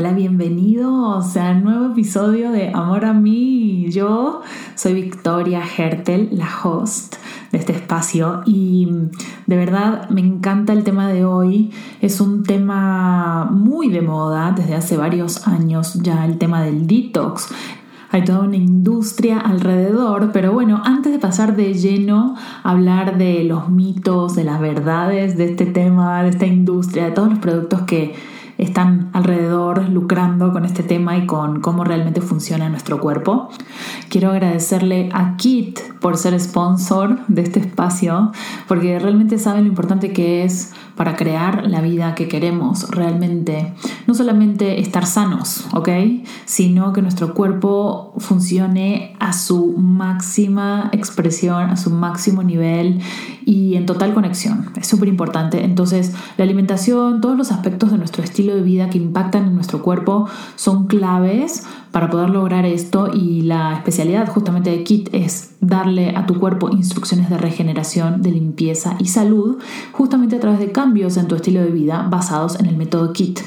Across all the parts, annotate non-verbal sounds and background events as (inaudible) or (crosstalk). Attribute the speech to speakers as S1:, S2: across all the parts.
S1: Hola, bienvenidos a un nuevo episodio de Amor a mí. Yo soy Victoria Hertel, la host de este espacio y de verdad me encanta el tema de hoy. Es un tema muy de moda desde hace varios años ya, el tema del detox. Hay toda una industria alrededor, pero bueno, antes de pasar de lleno a hablar de los mitos, de las verdades de este tema, de esta industria, de todos los productos que están alrededor lucrando con este tema y con cómo realmente funciona nuestro cuerpo. Quiero agradecerle a Kit por ser sponsor de este espacio, porque realmente saben lo importante que es para crear la vida que queremos realmente. No solamente estar sanos, ¿ok? Sino que nuestro cuerpo funcione a su máxima expresión, a su máximo nivel y en total conexión. Es súper importante. Entonces, la alimentación, todos los aspectos de nuestro estilo de vida que impactan en nuestro cuerpo son claves para poder lograr esto y la especialidad justamente de KIT es darle a tu cuerpo instrucciones de regeneración, de limpieza y salud, justamente a través de cambios en tu estilo de vida basados en el método KIT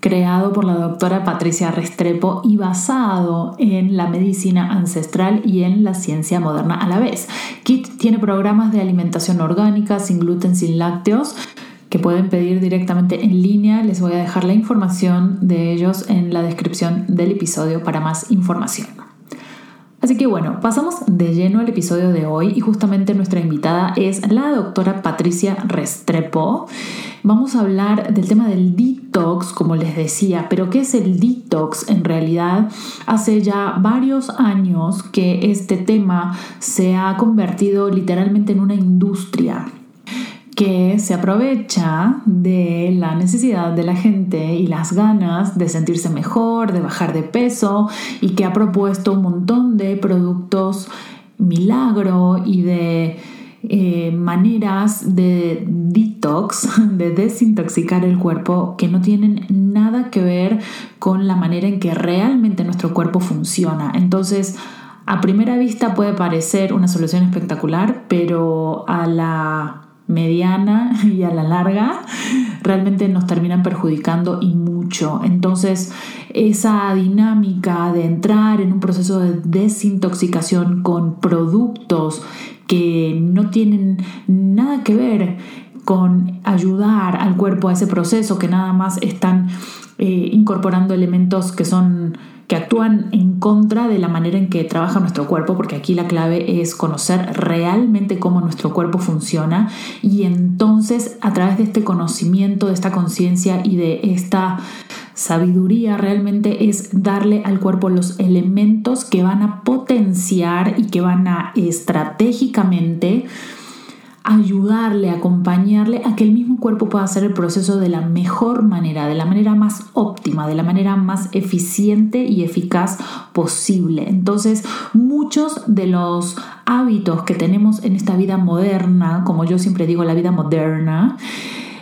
S1: creado por la doctora Patricia Restrepo y basado en la medicina ancestral y en la ciencia moderna a la vez. KIT tiene programas de alimentación orgánica, sin gluten, sin lácteos, que pueden pedir directamente en línea. Les voy a dejar la información de ellos en la descripción del episodio para más información. Así que bueno, pasamos de lleno al episodio de hoy y justamente nuestra invitada es la doctora Patricia Restrepo. Vamos a hablar del tema del detox, como les decía, pero ¿qué es el detox? En realidad, hace ya varios años que este tema se ha convertido literalmente en una industria que se aprovecha de la necesidad de la gente y las ganas de sentirse mejor, de bajar de peso y que ha propuesto un montón de productos milagro y de eh, maneras de detox, (laughs) de desintoxicar el cuerpo que no tienen nada que ver con la manera en que realmente nuestro cuerpo funciona. Entonces, a primera vista puede parecer una solución espectacular, pero a la mediana (laughs) y a la larga realmente nos terminan perjudicando y mucho. Entonces, esa dinámica de entrar en un proceso de desintoxicación con productos que no tienen nada que ver con ayudar al cuerpo a ese proceso, que nada más están eh, incorporando elementos que son que actúan en contra de la manera en que trabaja nuestro cuerpo, porque aquí la clave es conocer realmente cómo nuestro cuerpo funciona. Y entonces a través de este conocimiento, de esta conciencia y de esta sabiduría realmente es darle al cuerpo los elementos que van a potenciar y que van a estratégicamente ayudarle, acompañarle a que el mismo cuerpo pueda hacer el proceso de la mejor manera, de la manera más óptima, de la manera más eficiente y eficaz posible. Entonces, muchos de los hábitos que tenemos en esta vida moderna, como yo siempre digo, la vida moderna,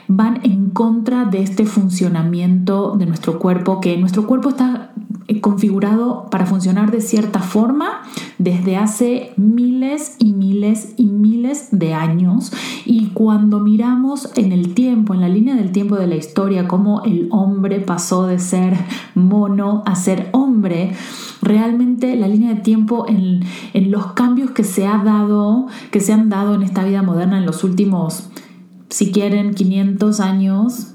S1: van en contra de este funcionamiento de nuestro cuerpo, que nuestro cuerpo está configurado para funcionar de cierta forma desde hace miles y miles y miles de años. Y cuando miramos en el tiempo, en la línea del tiempo de la historia, cómo el hombre pasó de ser mono a ser hombre, realmente la línea de tiempo en, en los cambios que se ha dado, que se han dado en esta vida moderna en los últimos, si quieren, 500 años,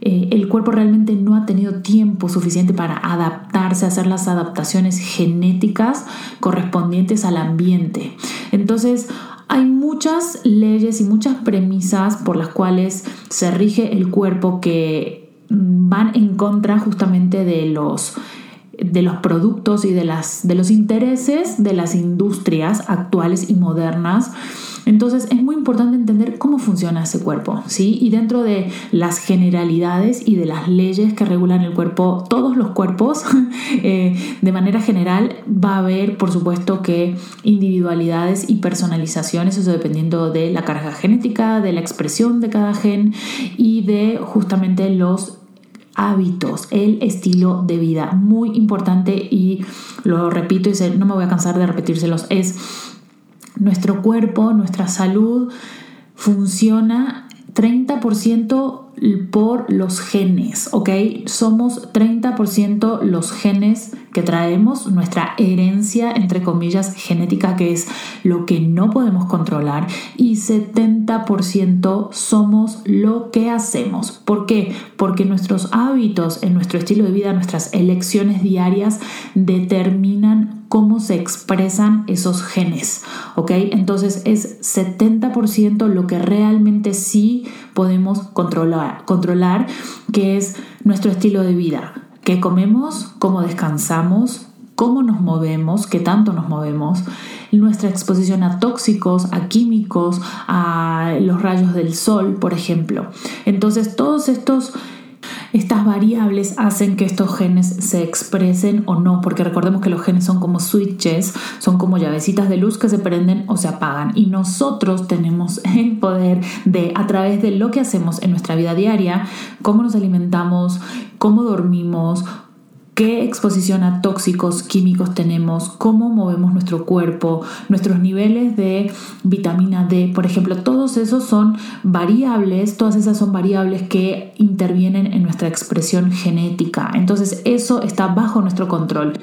S1: eh, el cuerpo realmente no ha tenido tiempo suficiente para adaptarse, hacer las adaptaciones genéticas correspondientes al ambiente. Entonces, hay muchas leyes y muchas premisas por las cuales se rige el cuerpo que van en contra justamente de los de los productos y de, las, de los intereses de las industrias actuales y modernas. Entonces es muy importante entender cómo funciona ese cuerpo, ¿sí? Y dentro de las generalidades y de las leyes que regulan el cuerpo, todos los cuerpos, (laughs) eh, de manera general va a haber, por supuesto, que individualidades y personalizaciones, eso dependiendo de la carga genética, de la expresión de cada gen y de justamente los hábitos, el estilo de vida. Muy importante y lo repito y no me voy a cansar de repetírselos, es nuestro cuerpo, nuestra salud funciona 30% por los genes, ¿ok? Somos 30% los genes que traemos, nuestra herencia, entre comillas, genética, que es lo que no podemos controlar, y 70% somos lo que hacemos. ¿Por qué? Porque nuestros hábitos en nuestro estilo de vida, nuestras elecciones diarias determinan cómo se expresan esos genes, ¿ok? Entonces es 70% lo que realmente sí podemos controlar, controlar, que es nuestro estilo de vida, qué comemos, cómo descansamos, cómo nos movemos, qué tanto nos movemos, nuestra exposición a tóxicos, a químicos, a los rayos del sol, por ejemplo. Entonces todos estos estas variables hacen que estos genes se expresen o no, porque recordemos que los genes son como switches, son como llavecitas de luz que se prenden o se apagan. Y nosotros tenemos el poder de, a través de lo que hacemos en nuestra vida diaria, cómo nos alimentamos, cómo dormimos, qué exposición a tóxicos químicos tenemos, cómo movemos nuestro cuerpo, nuestros niveles de vitamina D, por ejemplo, todos esos son variables, todas esas son variables que intervienen en nuestra expresión genética. Entonces eso está bajo nuestro control.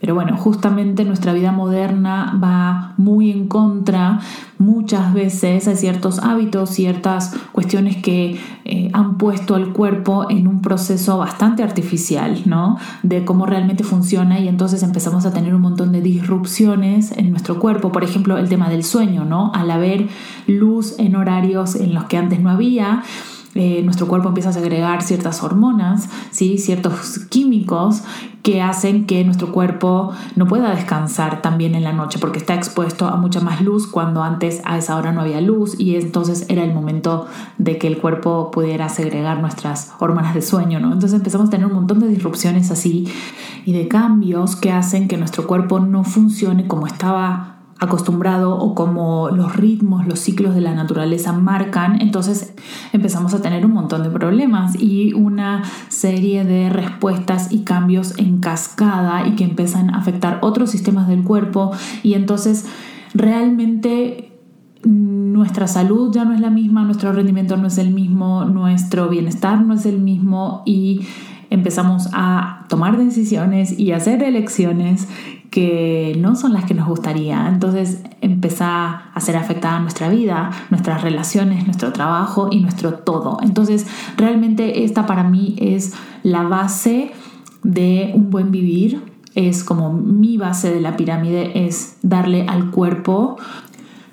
S1: Pero bueno, justamente nuestra vida moderna va muy en contra muchas veces hay ciertos hábitos, ciertas cuestiones que eh, han puesto al cuerpo en un proceso bastante artificial, ¿no? De cómo realmente funciona y entonces empezamos a tener un montón de disrupciones en nuestro cuerpo. Por ejemplo, el tema del sueño, ¿no? Al haber luz en horarios en los que antes no había, eh, nuestro cuerpo empieza a segregar ciertas hormonas, ¿sí? ciertos químicos que hacen que nuestro cuerpo no pueda descansar también en la noche porque está expuesto a mucha más luz cuando antes a esa hora no había luz y entonces era el momento de que el cuerpo pudiera segregar nuestras hormonas de sueño, ¿no? Entonces empezamos a tener un montón de disrupciones así y de cambios que hacen que nuestro cuerpo no funcione como estaba acostumbrado o como los ritmos, los ciclos de la naturaleza marcan, entonces empezamos a tener un montón de problemas y una serie de respuestas y cambios en cascada y que empiezan a afectar otros sistemas del cuerpo. Y entonces realmente nuestra salud ya no es la misma, nuestro rendimiento no es el mismo, nuestro bienestar no es el mismo y empezamos a tomar decisiones y hacer elecciones que no son las que nos gustaría. Entonces empieza a ser afectada nuestra vida, nuestras relaciones, nuestro trabajo y nuestro todo. Entonces realmente esta para mí es la base de un buen vivir. Es como mi base de la pirámide, es darle al cuerpo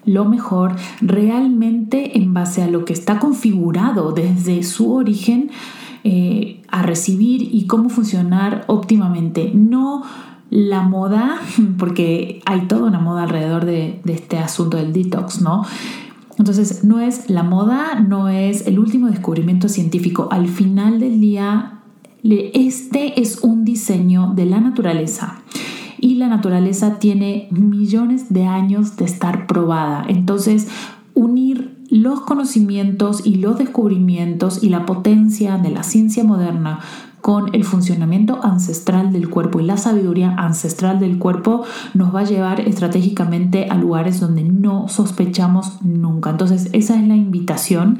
S1: lo mejor realmente en base a lo que está configurado desde su origen eh, a recibir y cómo funcionar óptimamente. No la moda, (laughs) porque hay toda una moda alrededor de, este asunto del detox, ¿no? Entonces, no es la moda, no es el último descubrimiento científico. Al final del día, este es un diseño de la naturaleza y la naturaleza tiene millones de años de estar probada. Entonces, unir los conocimientos y los descubrimientos y la potencia de la ciencia moderna con el funcionamiento ancestral del cuerpo y la sabiduría ancestral del cuerpo nos va a llevar estratégicamente a lugares donde no sospechamos nunca. Entonces esa es la invitación.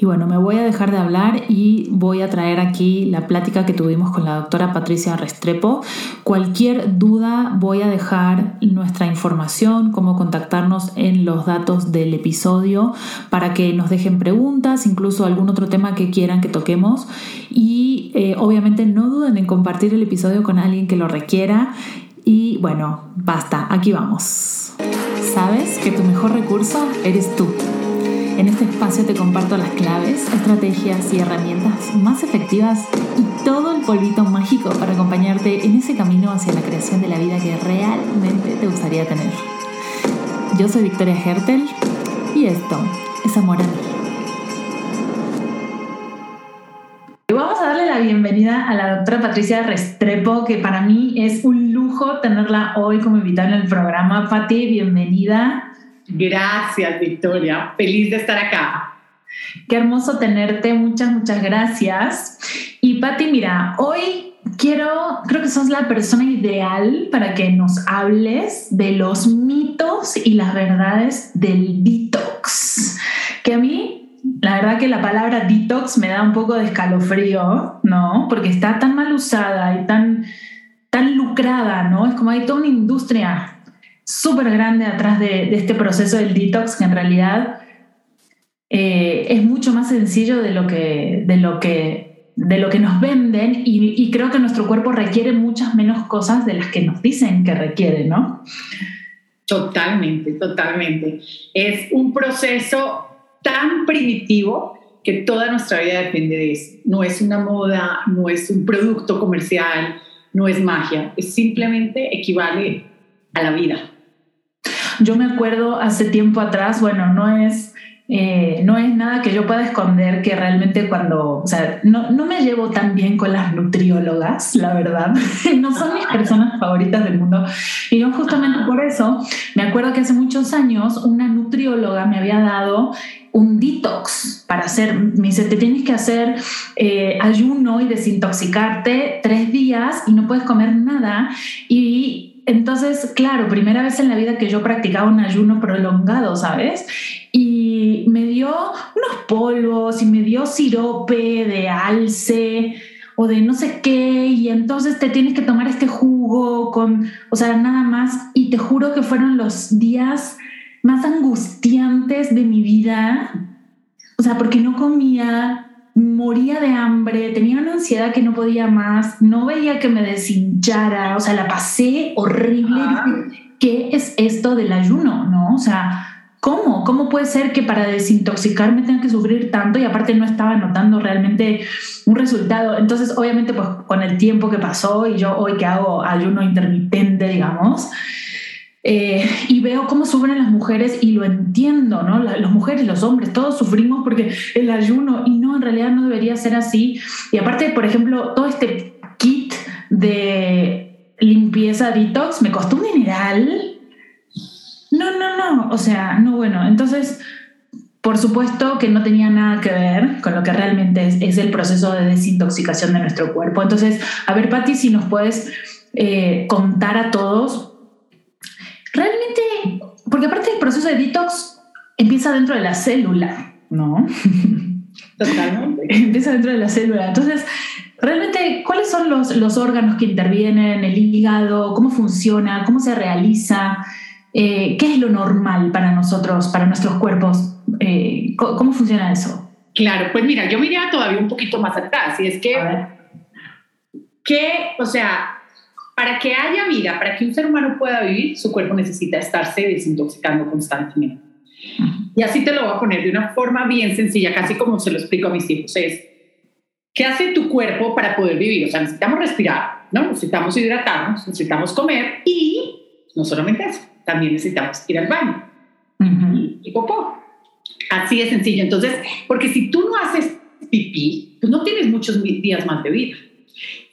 S1: Y bueno, me voy a dejar de hablar y voy a traer aquí la plática que tuvimos con la doctora Patricia Restrepo. Cualquier duda voy a dejar nuestra información, cómo contactarnos en los datos del episodio para que nos dejen preguntas, incluso algún otro tema que quieran que toquemos. Y eh, obviamente no duden en compartir el episodio con alguien que lo requiera. Y bueno, basta, aquí vamos. ¿Sabes que tu mejor recurso eres tú? En este espacio te comparto las claves, estrategias y herramientas más efectivas y todo el polvito mágico para acompañarte en ese camino hacia la creación de la vida que realmente te gustaría tener. Yo soy Victoria Hertel y esto es Amor a mí. Vamos a darle la bienvenida a la doctora Patricia Restrepo, que para mí es un lujo tenerla hoy como invitada en el programa. Pati, bienvenida.
S2: Gracias, Victoria. Feliz de estar acá.
S1: Qué hermoso tenerte. Muchas, muchas gracias. Y Patti, mira, hoy quiero, creo que sos la persona ideal para que nos hables de los mitos y las verdades del detox, que a mí la verdad que la palabra detox me da un poco de escalofrío, ¿no? Porque está tan mal usada y tan, tan lucrada, ¿no? Es como hay toda una industria súper grande atrás de, este proceso del detox que en realidad eh, es mucho más sencillo de lo que, de lo que, de lo que nos venden y, y, creo que nuestro cuerpo requiere muchas menos cosas de las que nos dicen que requiere, ¿no?
S2: Totalmente, totalmente. Es un proceso tan primitivo que toda nuestra vida depende de eso. No es una moda, no es un producto comercial, no es magia, es simplemente equivale a la vida.
S1: Yo me acuerdo hace tiempo atrás, bueno, no es eh, no es nada que yo pueda esconder que realmente cuando, o sea, no, no, me llevo tan bien con las nutriólogas, la verdad, (laughs) no son mis personas favoritas del mundo. Y yo justamente por eso, me acuerdo que hace muchos años una nutrióloga me había dado un detox para hacer, me dice, te tienes que hacer eh, ayuno y desintoxicarte tres días y no puedes comer nada. Y entonces, claro, primera vez en la vida que yo practicaba un ayuno prolongado, ¿sabes? y me dio unos polvos y me dio sirope de alce o de no sé qué y entonces te tienes que tomar este jugo con, o sea, nada más y te juro que fueron los días más angustiantes de mi vida, o sea, porque no comía, moría de hambre, tenía una ansiedad que no podía más, no veía que me deshinchara, o sea, la pasé horrible. ¿Qué es esto del ayuno? ¿No? O sea, ¿Cómo? ¿Cómo puede ser que para desintoxicarme tenga que sufrir tanto y aparte no estaba notando realmente un resultado? Entonces, obviamente, pues con el tiempo que pasó y yo hoy que hago ayuno intermitente, digamos, eh, y veo cómo sufren las mujeres y lo entiendo, ¿no? Las mujeres, los hombres, todos sufrimos porque el ayuno y no, en realidad no debería ser así. Y aparte, por ejemplo, todo este kit de limpieza detox me costó un dineral no, no, no, o sea, no, bueno, entonces, por supuesto que no tenía nada que ver con lo que realmente es, el proceso de desintoxicación de nuestro cuerpo. Entonces, a ver, Patti, si nos puedes eh, contar a todos, porque aparte el proceso de detox empieza dentro de la célula, ¿no? (laughs)
S2: Totalmente. (laughs)
S1: empieza dentro de la célula. Entonces, realmente, ¿cuáles son los, los órganos que intervienen, el hígado, cómo funciona, cómo se realiza? Eh, ¿qué es lo normal para nosotros, para nuestros cuerpos? Eh, ¿Cómo funciona eso?
S2: Claro, pues mira, yo me iría todavía un poquito más atrás y es que, que, o sea, para que haya vida, para que un ser humano pueda vivir, su cuerpo necesita estarse desintoxicando constantemente. Y así te lo voy a poner de una forma bien sencilla, casi como se lo explico a mis hijos, es, ¿qué hace tu cuerpo para poder vivir? O sea, necesitamos respirar, ¿no? Necesitamos hidratarnos, necesitamos comer y no solamente eso, también necesitamos ir al baño y, popó. Así de sencillo. Entonces, porque si tú no haces pipí, pues no tienes muchos días más de vida.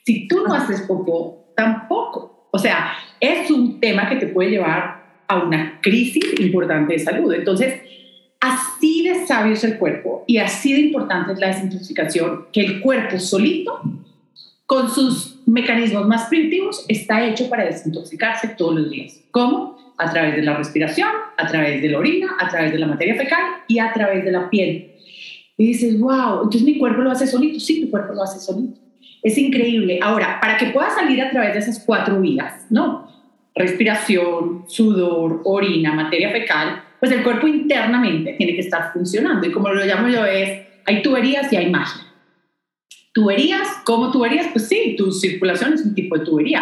S2: Si tú no haces popó, tampoco. O sea, es un tema que te puede llevar a una crisis importante de salud. Entonces, así de sabio es el cuerpo y así de importante es la desintoxicación que el cuerpo solito, con sus mecanismos más primitivos, está hecho para desintoxicarse todos los días. ¿Cómo? a través de la respiración, a través de la orina, a través de la materia fecal y a través de la piel. Y dices, wow, entonces mi cuerpo lo hace solito. Sí, tu cuerpo lo hace solito. Es increíble. Ahora, para que pueda salir a través de esas cuatro vías, ¿no? Respiración, sudor, orina, materia fecal, pues el cuerpo internamente tiene que estar funcionando. Y como lo llamo yo es, hay tuberías y hay magia. Tuberías, ¿cómo tuberías? Pues sí, tu circulación es un tipo de tubería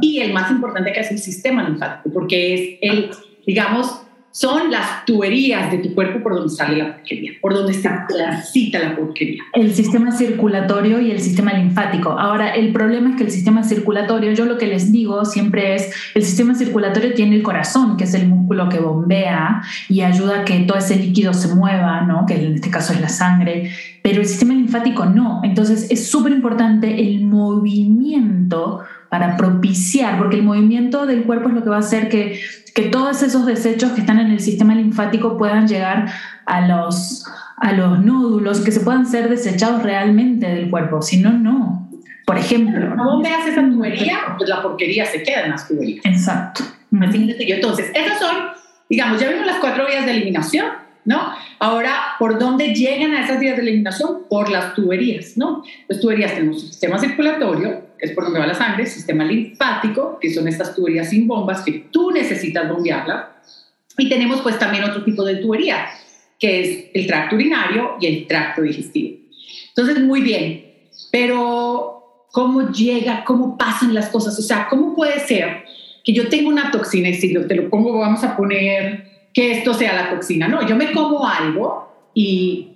S2: y el más importante que es el sistema linfático, porque es el, digamos, son las tuberías de tu cuerpo por donde sale la porquería, por donde se transita la porquería.
S1: El sistema circulatorio y el sistema linfático. Ahora, el problema es que el sistema circulatorio, yo lo que les digo siempre es, el sistema circulatorio tiene el corazón, que es el músculo que bombea y ayuda a que todo ese líquido se mueva, ¿no? que en este caso es la sangre, pero el sistema linfático no. Entonces, es súper importante el movimiento para propiciar, porque el movimiento del cuerpo es lo que va a hacer que, que todos esos desechos que están en el sistema linfático puedan llegar a los, a los nódulos, que se puedan ser desechados realmente del cuerpo, si no, no. Por ejemplo.
S2: ¿Cómo veas esa tubería? Pues la porquería se queda en las tuberías.
S1: Exacto.
S2: Así Entonces, esas son, digamos, ya vimos las cuatro vías de eliminación, ¿no? Ahora, ¿por dónde llegan a esas vías de eliminación? Por las tuberías, ¿no? Las tuberías tenemos sistema circulatorio, que es por donde va la sangre, sistema linfático, que son estas tuberías sin bombas que tú necesitas bombearla, y tenemos pues también otro tipo de tubería, que es el tracto urinario y el tracto digestivo. Entonces, muy bien, pero ¿cómo llega? ¿Cómo pasan las cosas? O sea, ¿cómo puede ser que yo tenga una toxina y si te lo pongo, vamos a poner que esto sea la toxina. No, yo me como algo y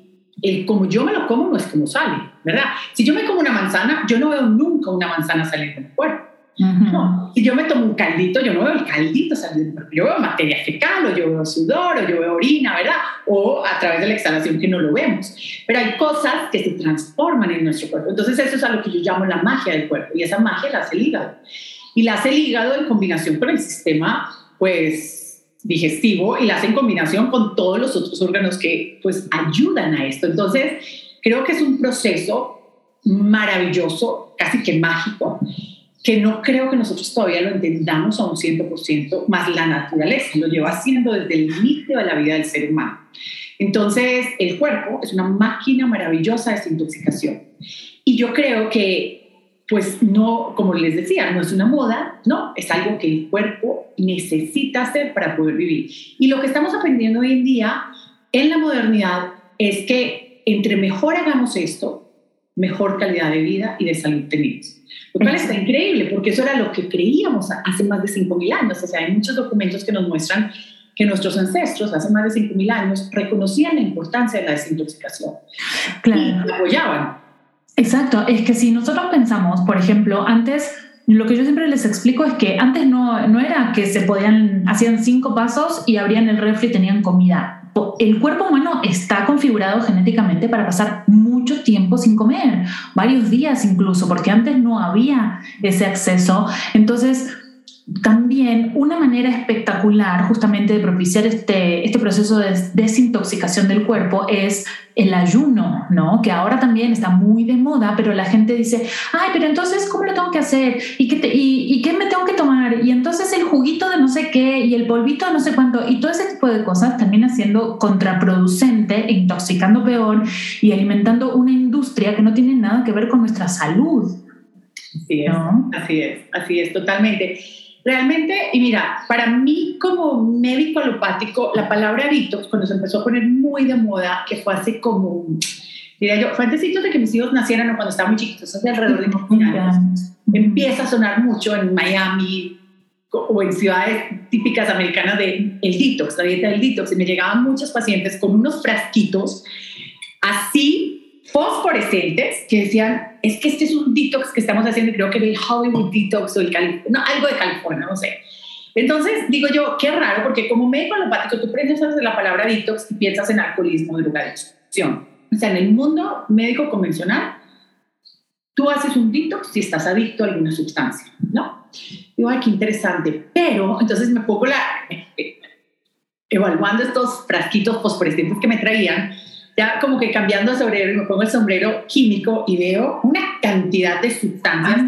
S2: el como yo me lo como no es como sale, ¿verdad? Si yo me como una manzana, yo no veo nunca una manzana salir del cuerpo. no. Si yo me tomo un caldito, yo no veo el caldito salir del cuerpo. Yo veo materia fecal, o yo veo sudor, o yo veo orina, ¿verdad? O a través de la exhalación que no lo vemos. Pero hay cosas que se transforman en nuestro cuerpo. Entonces eso es a lo que yo llamo la magia del cuerpo. Y esa magia la hace el hígado. Y la hace el hígado en combinación con el sistema, pues, digestivo y la hace en combinación con todos los otros órganos que pues ayudan a esto. Entonces, creo que es un proceso maravilloso, casi que mágico, que no creo que nosotros todavía lo entendamos a un 100%, más la naturaleza lo lleva haciendo desde el inicio de la vida del ser humano. Entonces, el cuerpo es una máquina maravillosa de desintoxicación. Y yo creo que pues no, como les decía, no es una moda, no, es algo que el cuerpo necesita hacer para poder vivir. Y lo que estamos aprendiendo hoy en día en la modernidad es que entre mejor hagamos esto, mejor calidad de vida y de salud tenemos. Lo cual está increíble, porque eso era lo que creíamos hace más de 5.000 años. O sea, hay muchos documentos que nos muestran que nuestros ancestros hace más de 5.000 años reconocían la importancia de la desintoxicación claro. y apoyaban.
S1: Exacto, es que si nosotros pensamos, por ejemplo, antes lo que yo siempre les explico es que antes no, no era que se podían, hacían cinco pasos y abrían el refri y tenían comida. El cuerpo humano está configurado genéticamente para pasar mucho tiempo sin comer, varios días incluso, porque antes no había ese acceso. Entonces, también una manera espectacular justamente de propiciar este, este proceso de desintoxicación del cuerpo es el ayuno, ¿no? Que ahora también está muy de moda, pero la gente dice, ay, pero entonces, ¿cómo lo tengo que hacer? ¿Y qué, y, qué me tengo que tomar? Y entonces el juguito de no sé qué y el polvito de no sé cuánto y todo ese tipo de cosas termina siendo contraproducente e intoxicando peor y alimentando una industria que no tiene nada que ver con nuestra salud.
S2: Así es, así es, así es, totalmente. Realmente, y mira, para mí como médico alopático, la palabra detox, cuando se empezó a poner muy de moda, que fue hace como, diría yo, fue antes de que mis hijos nacieran o cuando estaban muy chiquitos, hace alrededor de (laughs) 15 años, empieza a sonar mucho en Miami o en ciudades típicas americanas de el detox, la dieta del detox, y me llegaban muchos pacientes con unos frasquitos así fosforescentes que decían, es que este es un detox que estamos haciendo, creo que el Hollywood Detox o el no, algo de California, no sé. Entonces, digo yo, qué raro, porque como médico alopático, tú piensas de la palabra detox y piensas en alcoholismo, drogadicción. O sea, en el mundo médico convencional, tú haces un detox si estás adicto a alguna sustancia, ¿no? Digo, ay, qué interesante. Pero, entonces me pongo la, evaluando estos frasquitos fosforescentes que me traían, ya como que cambiando de sombrero, me pongo el sombrero químico y veo una cantidad de sustancias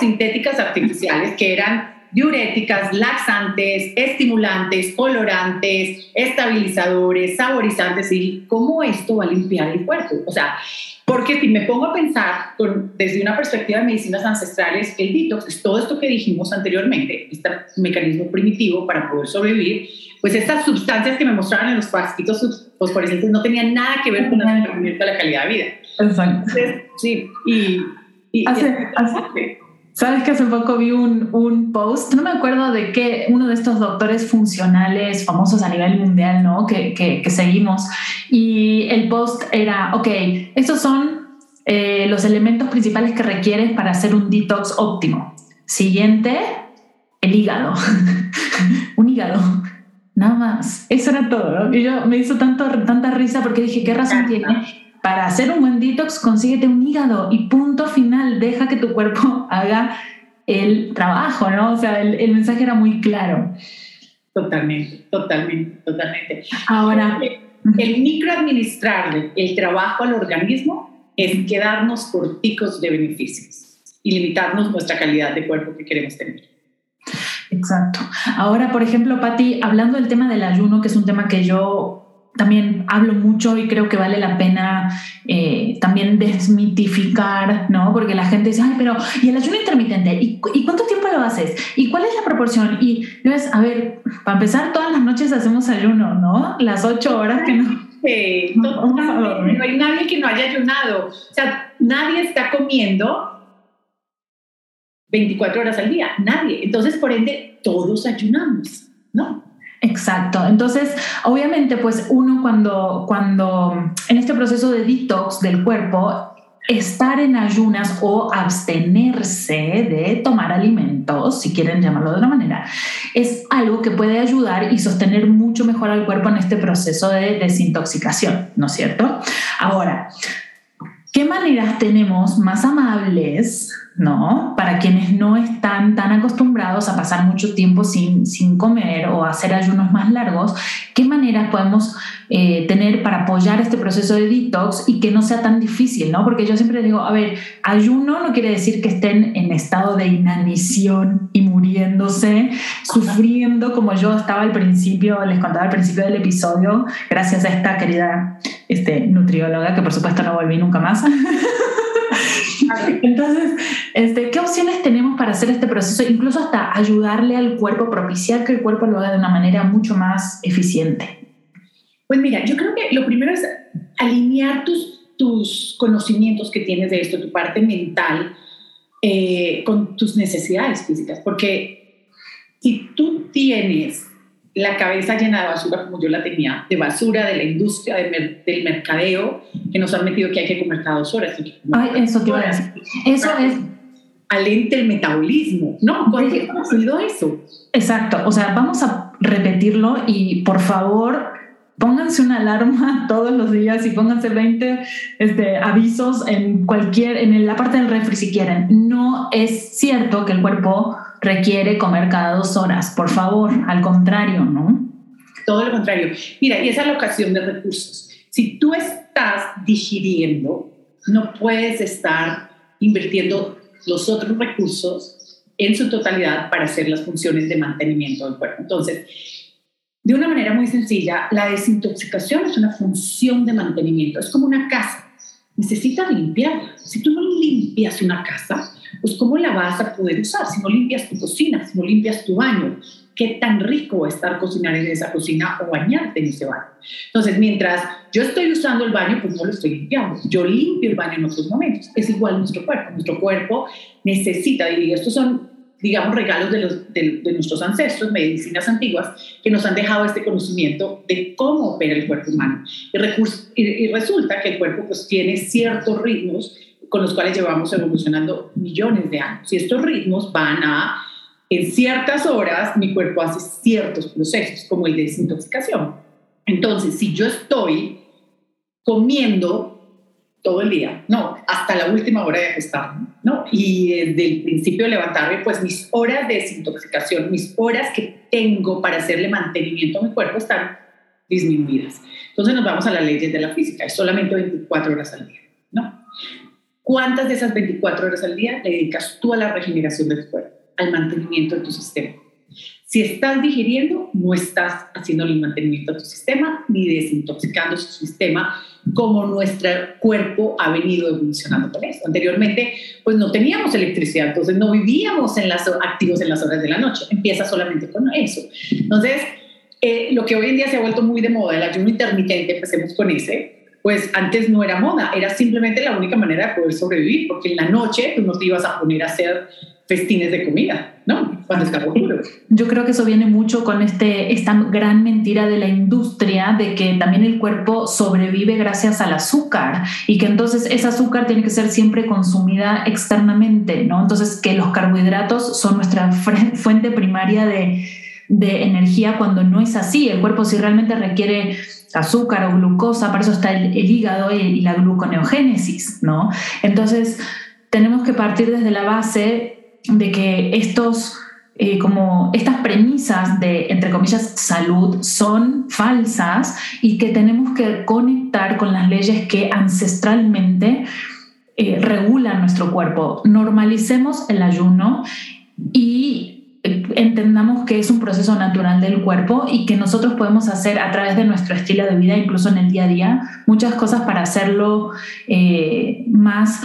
S2: sintéticas artificiales que eran diuréticas, laxantes, estimulantes, colorantes, estabilizadores, saborizantes y cómo esto va a limpiar el cuerpo. O sea, porque si me pongo a pensar desde una perspectiva de medicinas ancestrales, el detox es todo esto que dijimos anteriormente, este mecanismo primitivo para poder sobrevivir, pues estas sustancias que me mostraban en los frasquitos fosforescentes no tenían nada que ver con mejoramiento de la calidad de vida.
S1: Exacto.
S2: sí, y...
S1: Sabes que hace poco vi un, un, post, no me acuerdo de qué, uno de estos doctores funcionales famosos a nivel mundial, ¿no? Que, que, seguimos. Y el post era, ok, estos son eh, los elementos principales que requieres para hacer un detox óptimo. Siguiente, el hígado. (laughs) un hígado. Nada más. Eso era todo. Y yo me hizo tanto, tanta risa porque dije, ¿qué razón tiene? Para hacer un buen detox, consíguete un hígado y punto final. Deja que tu cuerpo (laughs) haga el trabajo, ¿no? O sea, el, mensaje era muy claro.
S2: Totalmente, totalmente, totalmente.
S1: Ahora,
S2: el microadministrarle el trabajo al organismo es quedarnos corticos de beneficios y limitarnos nuestra calidad de cuerpo que queremos tener.
S1: Exacto. Ahora, por ejemplo, Patti, hablando del tema del ayuno, que es un tema que yo también hablo mucho y creo que vale la pena eh, también desmitificar, ¿no? Porque la gente dice, ay, pero ¿y el ayuno intermitente? ¿Y, cuánto tiempo lo haces? ¿Y cuál es la proporción? Y no es, a ver, para empezar, todas las noches hacemos ayuno, ¿no? Las ocho horas que no. (laughs)
S2: no, no hay nadie que no haya ayunado. O sea, nadie está comiendo 24 horas al día, nadie. Entonces, por ende, todos ayunamos, ¿no?
S1: Exacto. Entonces, obviamente, pues uno cuando, cuando en este proceso de detox del cuerpo, estar en ayunas o abstenerse de tomar alimentos, si quieren llamarlo de una manera, es algo que puede ayudar y sostener mucho mejor al cuerpo en este proceso de desintoxicación, ¿no es cierto? Ahora, ¿qué maneras tenemos más amables ¿no? Para quienes no están tan acostumbrados a pasar mucho tiempo sin, sin comer o hacer ayunos más largos, ¿qué maneras podemos eh, tener para apoyar este proceso de detox y que no sea tan difícil, ¿no? Porque yo siempre digo, a ver, ayuno no quiere decir que estén en estado de inanición y muriéndose, sufriendo como yo estaba al principio, les contaba al principio del episodio, gracias a esta querida este, nutrióloga, que por supuesto no volví nunca más. (laughs) (laughs) Entonces, este, ¿qué opciones tenemos para hacer este proceso? Incluso hasta ayudarle al cuerpo, propiciar que el cuerpo lo haga de una manera mucho más eficiente.
S2: Pues mira, yo creo que lo primero es alinear tus, tus conocimientos que tienes de esto, tu parte mental, eh, con tus necesidades físicas. Porque si tú tienes la cabeza llena de basura como yo la tenía, de basura de la industria, del mercadeo, que nos han metido que hay que comer cada dos horas.
S1: Ay, eso te es...
S2: Alente el metabolismo, ¿no? ¿Cuándo hemos oído eso?
S1: Exacto, o sea, vamos a repetirlo y por favor pónganse una alarma (laughs) todos los días y pónganse 20 este, avisos en cualquier, en la parte del refri si quieren. No es cierto que el cuerpo requiere comer cada dos horas, por favor, al contrario, ¿no?
S2: Todo lo contrario. Mira, y esa locación de recursos. Si tú estás digiriendo, no puedes estar invirtiendo los otros recursos en su totalidad para hacer las funciones de mantenimiento del cuerpo. Entonces, de una manera muy sencilla, la desintoxicación es una función de mantenimiento, es como una casa, necesitas limpiarla. Si tú no limpias una casa, pues ¿cómo la vas a poder usar? Si no limpias tu cocina, si no limpias tu baño, qué tan rico es estar cocinar en esa cocina o bañarte en ese baño. Entonces, mientras yo estoy usando el baño, pues no lo estoy limpiando. Yo limpio el baño en otros momentos. Es igual nuestro cuerpo. Nuestro cuerpo necesita, y estos son, digamos, regalos de, los, de, nuestros ancestros, medicinas antiguas, que nos han dejado este conocimiento de cómo opera el cuerpo humano. Y, y resulta que el cuerpo pues tiene ciertos ritmos con los cuales llevamos evolucionando millones de años. Y estos ritmos van a, en ciertas horas, mi cuerpo hace ciertos procesos, como el de desintoxicación. Entonces, si yo estoy comiendo todo el día, no, hasta la última hora de acostarme, ¿no? Y desde el principio de levantarme, pues mis horas de desintoxicación, mis horas que tengo para hacerle mantenimiento a mi cuerpo están disminuidas. Entonces nos vamos a las leyes de la física, es solamente 24 horas al día, ¿no? ¿Cuántas de esas 24 horas al día le dedicas tú a la regeneración de tu cuerpo, al mantenimiento de tu sistema? Si estás digiriendo, no estás haciendo el mantenimiento de tu sistema ni desintoxicando su sistema como nuestro cuerpo ha venido evolucionando con eso. Anteriormente, pues no teníamos electricidad, entonces no vivíamos en las, activos en las horas de la noche. Empieza solamente con eso. Entonces, eh, lo que hoy en día se ha vuelto muy de moda, el ayuno intermitente, empecemos con ese, pues antes no era moda, era simplemente la única manera de poder sobrevivir, porque en la noche tú no te ibas a poner a hacer festines de comida, ¿no? Cuando está oscuro.
S1: Yo creo que eso viene mucho con este, esta gran mentira de la industria de que también el cuerpo sobrevive gracias al azúcar y que entonces ese azúcar tiene que ser siempre consumida externamente, ¿no? Entonces que los carbohidratos son nuestra fuente primaria de, de energía cuando no es así. El cuerpo si realmente requiere azúcar o glucosa, para eso está el, hígado y, la gluconeogénesis, ¿no? Entonces, tenemos que partir desde la base de que estos, eh, como estas premisas de, entre comillas, salud son falsas y que tenemos que conectar con las leyes que ancestralmente eh, regulan nuestro cuerpo. Normalicemos el ayuno y entendamos que es un proceso natural del cuerpo y que nosotros podemos hacer a través de nuestro estilo de vida, incluso en el día a día, muchas cosas para hacerlo eh, más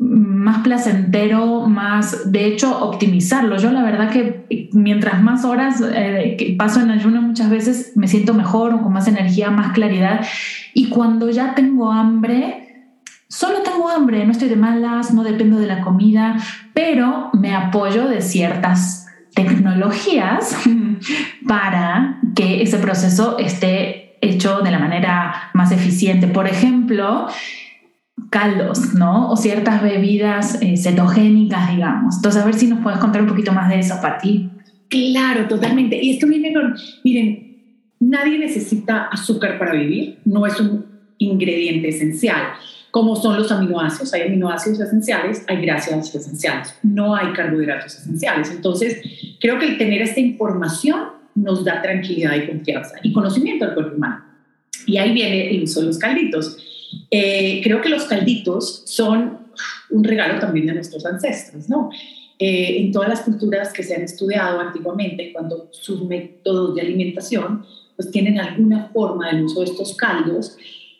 S1: más placentero, más, de hecho, optimizarlo. Yo la verdad que mientras más horas eh, paso en ayuno muchas veces me siento mejor o con más energía, más claridad. Y cuando ya tengo hambre, solo tengo hambre, no estoy de malas, no dependo de la comida, pero me apoyo de ciertas tecnologías (laughs) para que ese proceso esté hecho de la manera más eficiente. Por ejemplo, caldos, ¿no? O ciertas bebidas eh, cetogénicas, digamos. Entonces, a ver si nos puedes contar un poquito más de eso, Pati.
S2: Claro, totalmente. Y esto viene con, miren, nadie necesita azúcar para vivir, no es un ingrediente esencial, como son los aminoácidos. Hay aminoácidos esenciales, hay grasas esenciales, no hay carbohidratos esenciales. Entonces, creo que el tener esta información nos da tranquilidad y confianza y conocimiento del cuerpo humano. Y ahí viene el uso de los calditos eh, creo que los calditos son un regalo también de nuestros ancestros, ¿no? Eh, en todas las culturas que se han estudiado antiguamente, cuando sus métodos de alimentación pues tienen alguna forma del uso de estos caldos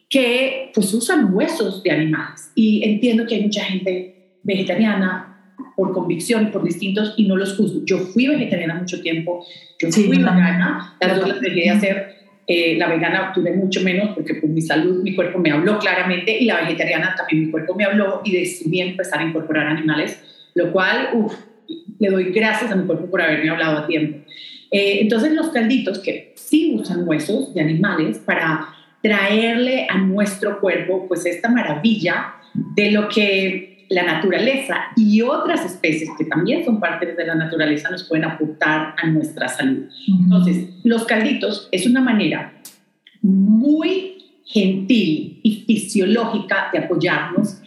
S2: que pues usan huesos de animales. Y entiendo que hay mucha gente vegetariana por convicción, por distintos, y no los juzgo. Yo fui vegetariana mucho tiempo, yo fui vegana, las dos las dejé de hacer eh, la vegana obtuve mucho menos porque por mi salud, mi cuerpo me habló claramente y la vegetariana también mi cuerpo me habló y decidí empezar a incorporar animales, lo cual, le doy gracias a mi cuerpo por haberme hablado a tiempo. Eh, entonces los calditos que sí usan huesos de animales para traerle a nuestro cuerpo pues esta maravilla de lo que la naturaleza y otras especies que también son parte de la naturaleza nos pueden aportar a nuestra salud. Entonces, los calditos es una manera muy gentil y fisiológica de apoyarnos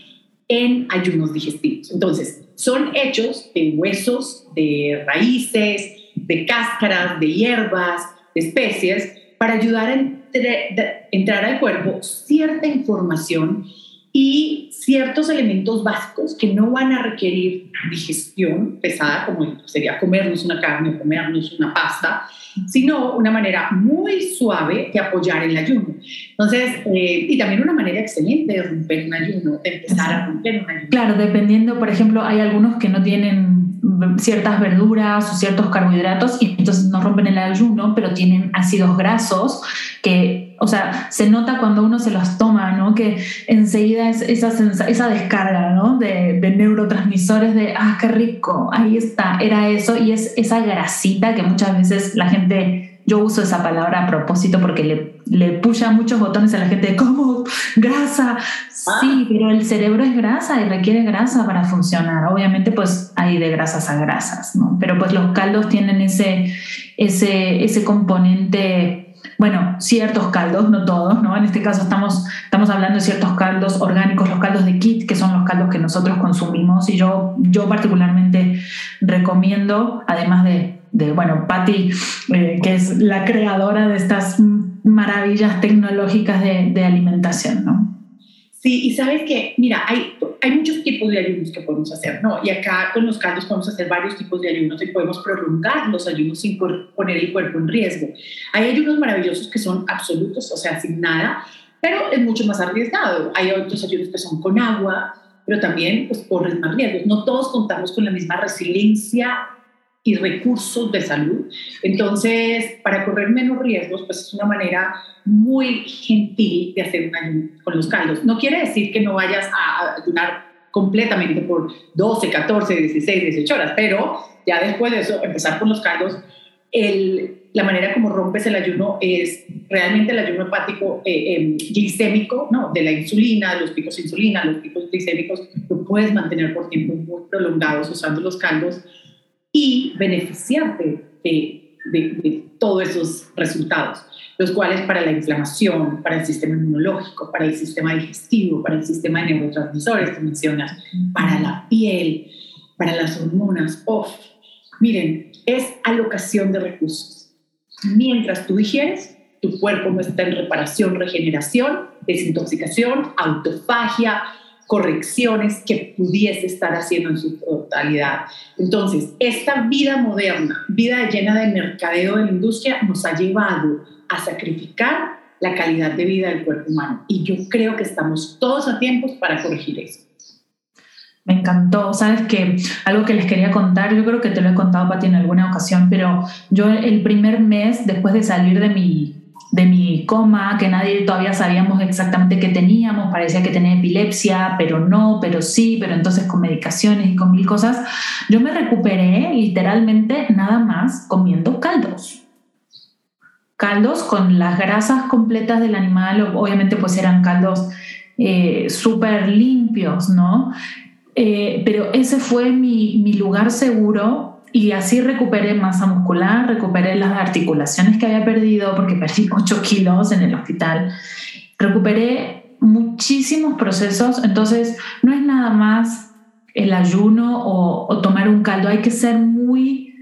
S2: en ayunos digestivos. Entonces, son hechos de huesos, de raíces, de cáscaras, de hierbas, de especies, para ayudar a entrar al cuerpo cierta información y ciertos elementos básicos que no van a requerir digestión pesada, como sería comernos una carne o comernos una pasta, sino una manera muy suave de apoyar el ayuno. Entonces, eh, y también una manera excelente de romper un ayuno, de empezar a romper un ayuno.
S1: Claro, dependiendo, por ejemplo, hay algunos que no tienen ciertas verduras o ciertos carbohidratos y entonces no rompen el ayuno, pero tienen ácidos grasos que o sea, se nota cuando uno se los toma, ¿no? Que enseguida es esa, esa descarga, ¿no? De, de, neurotransmisores de, ah, qué rico, ahí está, era eso, y es esa grasita que muchas veces la gente, yo uso esa palabra a propósito porque le, le puya muchos botones a la gente, ¿cómo? Grasa. Sí, pero el cerebro es grasa y requiere grasa para funcionar. Obviamente, pues hay de grasas a grasas, ¿no? Pero pues los caldos tienen ese, ese, ese componente bueno, ciertos caldos, no todos, ¿no? En este caso estamos, estamos hablando de ciertos caldos orgánicos, los caldos de kit, que son los caldos que nosotros consumimos y yo, yo particularmente recomiendo, además de, de bueno, Patti, eh, que es la creadora de estas maravillas tecnológicas de, alimentación, ¿no?
S2: Sí, y sabes que, mira, hay, hay muchos tipos de ayunos que podemos hacer, ¿no? Y acá con los caldos podemos hacer varios tipos de ayunos y podemos prolongar los ayunos sin poner el cuerpo en riesgo. Hay ayunos maravillosos que son absolutos, o sea, sin nada, pero es mucho más arriesgado. Hay otros ayunos que son con agua, pero también pues, corren más riesgos. No todos contamos con la misma resiliencia y recursos de salud. Entonces, para correr menos riesgos, pues es una manera muy gentil de hacer un ayuno con los caldos. No quiere decir que no vayas a ayunar completamente por 12, 14, 16, 18 horas, pero ya después de eso, empezar con los caldos, el, la manera como rompes el ayuno es realmente el ayuno hepático eh, em, glicémico, ¿no? de la insulina, de los picos de insulina, los picos glicémicos, lo puedes mantener por tiempos muy prolongados usando los caldos y beneficiarte de, de, todos esos resultados, los cuales para la inflamación, para el sistema inmunológico, para el sistema digestivo, para el sistema de neurotransmisores que mencionas, para la piel, para las hormonas, off. Miren, es alocación de recursos. Mientras tú digieres, tu cuerpo no está en reparación, regeneración, desintoxicación, autofagia, correcciones que pudiese estar haciendo en su totalidad. Entonces, esta vida moderna, vida llena de mercadeo de la industria, nos ha llevado a sacrificar la calidad de vida del cuerpo humano. Y yo creo que estamos todos a tiempo para corregir eso.
S1: Me encantó. Sabes que algo que les quería contar, yo creo que te lo he contado, Pati, en alguna ocasión, pero yo el primer mes después de salir de mi de mi coma, que nadie todavía sabíamos exactamente qué teníamos, parecía que tenía epilepsia, pero no, pero sí, pero entonces con medicaciones y con mil cosas, yo me recuperé literalmente nada más comiendo caldos. Caldos con las grasas completas del animal, obviamente pues eran caldos eh, súper limpios, ¿no? Eh, pero ese fue mi, mi lugar seguro y así recuperé masa muscular, recuperé las articulaciones que había perdido porque perdí (laughs) 8 kilos en el hospital. Recuperé muchísimos procesos, entonces no es nada más el ayuno o, tomar un caldo, hay que ser muy,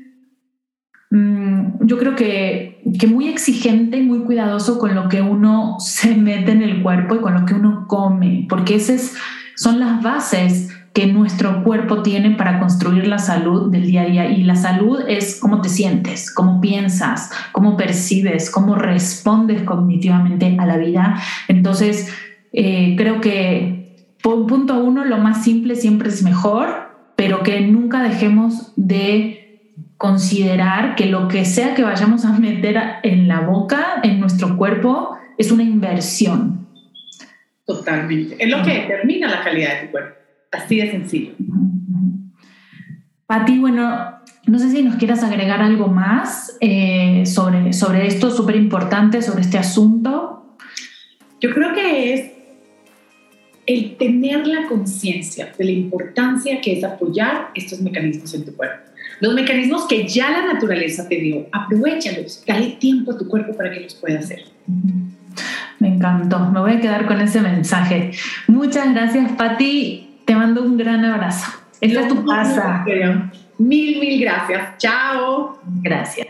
S1: mm, yo creo que, que muy exigente y muy cuidadoso con lo que uno se mete en el cuerpo y con lo que uno come, porque esas son las bases que nuestro cuerpo tiene para construir la salud del día a día. Y la salud es cómo te sientes, cómo piensas, cómo percibes, cómo respondes cognitivamente a la vida. Entonces, eh, creo que punto uno, lo más simple siempre es mejor, pero que nunca dejemos de considerar que lo que sea que vayamos a meter en la boca, en nuestro cuerpo, es una inversión.
S2: Totalmente. Es lo que determina la calidad de tu cuerpo. Así de sencillo.
S1: Pati, bueno, no sé si nos quieras agregar algo más eh, sobre, sobre esto súper importante, sobre este asunto.
S2: Yo creo que es el tener la conciencia de la importancia que es apoyar estos mecanismos en tu cuerpo. Los mecanismos que ya la naturaleza te dio, aprovechalos, dale tiempo a tu cuerpo para que los pueda hacer.
S1: Me encantó, me voy a quedar con ese mensaje. Muchas gracias, Pati. Te mando un gran abrazo. Esta es tu casa.
S2: Mil, mil gracias. Chao.
S1: Gracias.